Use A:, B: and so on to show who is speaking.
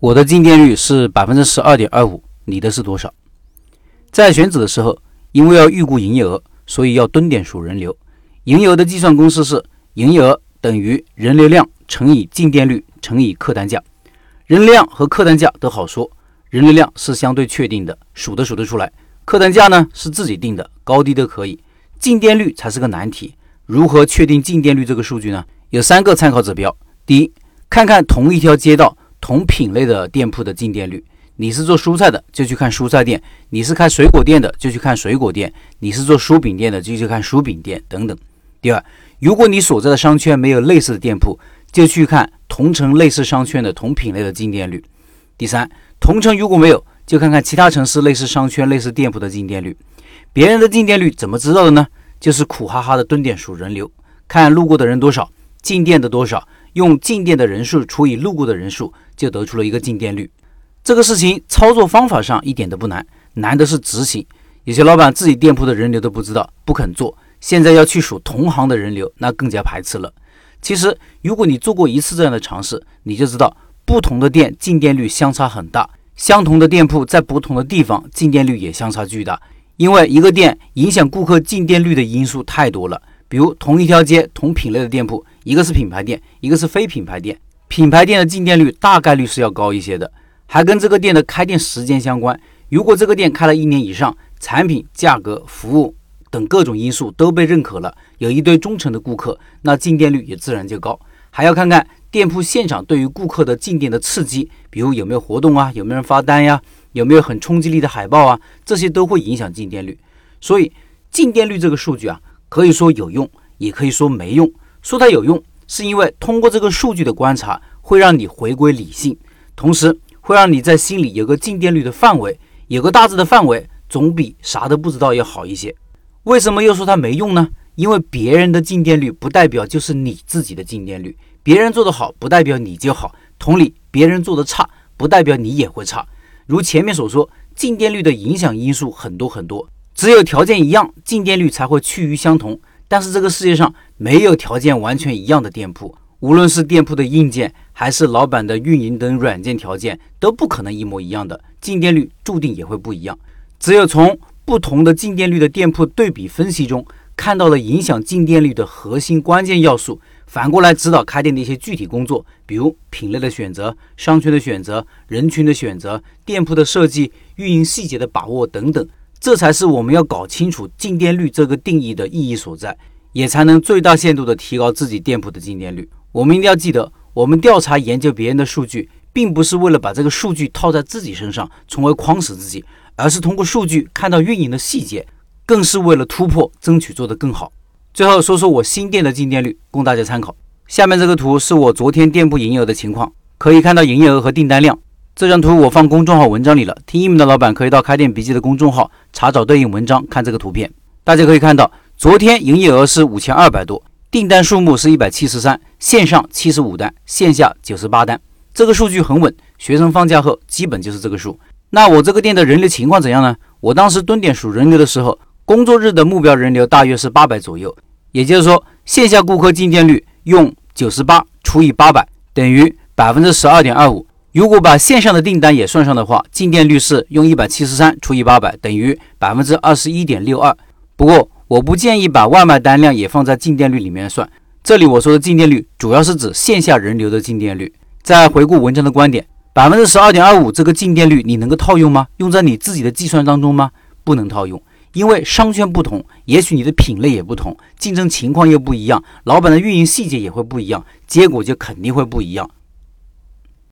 A: 我的进店率是百分之十二点二五，你的是多少？在选址的时候，因为要预估营业额，所以要蹲点数人流。营业额的计算公式是营业额等于人流量乘以进店率乘以客单价。人流量和客单价都好说，人流量是相对确定的，数都数得出来。客单价呢是自己定的，高低都可以。进店率才是个难题。如何确定进店率这个数据呢？有三个参考指标。第一，看看同一条街道。同品类的店铺的进店率，你是做蔬菜的就去看蔬菜店，你是开水果店的就去看水果店，你是做酥饼店的就去看酥饼店等等。第二，如果你所在的商圈没有类似的店铺，就去看同城类似商圈的同品类的进店率。第三，同城如果没有，就看看其他城市类似商圈类似店铺的进店率。别人的进店率怎么知道的呢？就是苦哈哈的蹲点数人流，看路过的人多少，进店的多少。用进店的人数除以路过的人数，就得出了一个进店率。这个事情操作方法上一点都不难，难的是执行。有些老板自己店铺的人流都不知道，不肯做。现在要去数同行的人流，那更加排斥了。其实，如果你做过一次这样的尝试，你就知道不同的店进店率相差很大，相同的店铺在不同的地方进店率也相差巨大。因为一个店影响顾客进店率的因素太多了。比如同一条街同品类的店铺，一个是品牌店，一个是非品牌店。品牌店的进店率大概率是要高一些的，还跟这个店的开店时间相关。如果这个店开了一年以上，产品、价格、服务等各种因素都被认可了，有一堆忠诚的顾客，那进店率也自然就高。还要看看店铺现场对于顾客的进店的刺激，比如有没有活动啊，有没有人发单呀，有没有很冲击力的海报啊，这些都会影响进店率。所以进店率这个数据啊。可以说有用，也可以说没用。说它有用，是因为通过这个数据的观察，会让你回归理性，同时会让你在心里有个进店率的范围，有个大致的范围，总比啥都不知道要好一些。为什么又说它没用呢？因为别人的进店率不代表就是你自己的进店率，别人做得好不代表你就好，同理，别人做的差不代表你也会差。如前面所说，进店率的影响因素很多很多。只有条件一样，进店率才会趋于相同。但是这个世界上没有条件完全一样的店铺，无论是店铺的硬件还是老板的运营等软件条件，都不可能一模一样的，进店率注定也会不一样。只有从不同的进店率的店铺对比分析中，看到了影响进店率的核心关键要素，反过来指导开店的一些具体工作，比如品类的选择、商圈的选择、人群的选择、店铺的设计、运营细节的把握等等。这才是我们要搞清楚进店率这个定义的意义所在，也才能最大限度的提高自己店铺的进店率。我们一定要记得，我们调查研究别人的数据，并不是为了把这个数据套在自己身上，从而框死自己，而是通过数据看到运营的细节，更是为了突破，争取做得更好。最后说说我新店的进店率，供大家参考。下面这个图是我昨天店铺营业额的情况，可以看到营业额和订单量。这张图我放公众号文章里了，听音频的老板可以到开店笔记的公众号查找对应文章，看这个图片。大家可以看到，昨天营业额是五千二百多，订单数目是一百七十三，线上七十五单，线下九十八单，这个数据很稳。学生放假后基本就是这个数。那我这个店的人流情况怎样呢？我当时蹲点数人流的时候，工作日的目标人流大约是八百左右，也就是说，线下顾客进店率用九十八除以八百等于百分之十二点二五。如果把线上的订单也算上的话，进店率是用一百七十三除以八百，等于百分之二十一点六二。不过，我不建议把外卖单量也放在进店率里面算。这里我说的进店率，主要是指线下人流的进店率。再回顾文章的观点，百分之十二点二五这个进店率，你能够套用吗？用在你自己的计算当中吗？不能套用，因为商圈不同，也许你的品类也不同，竞争情况又不一样，老板的运营细节也会不一样，结果就肯定会不一样。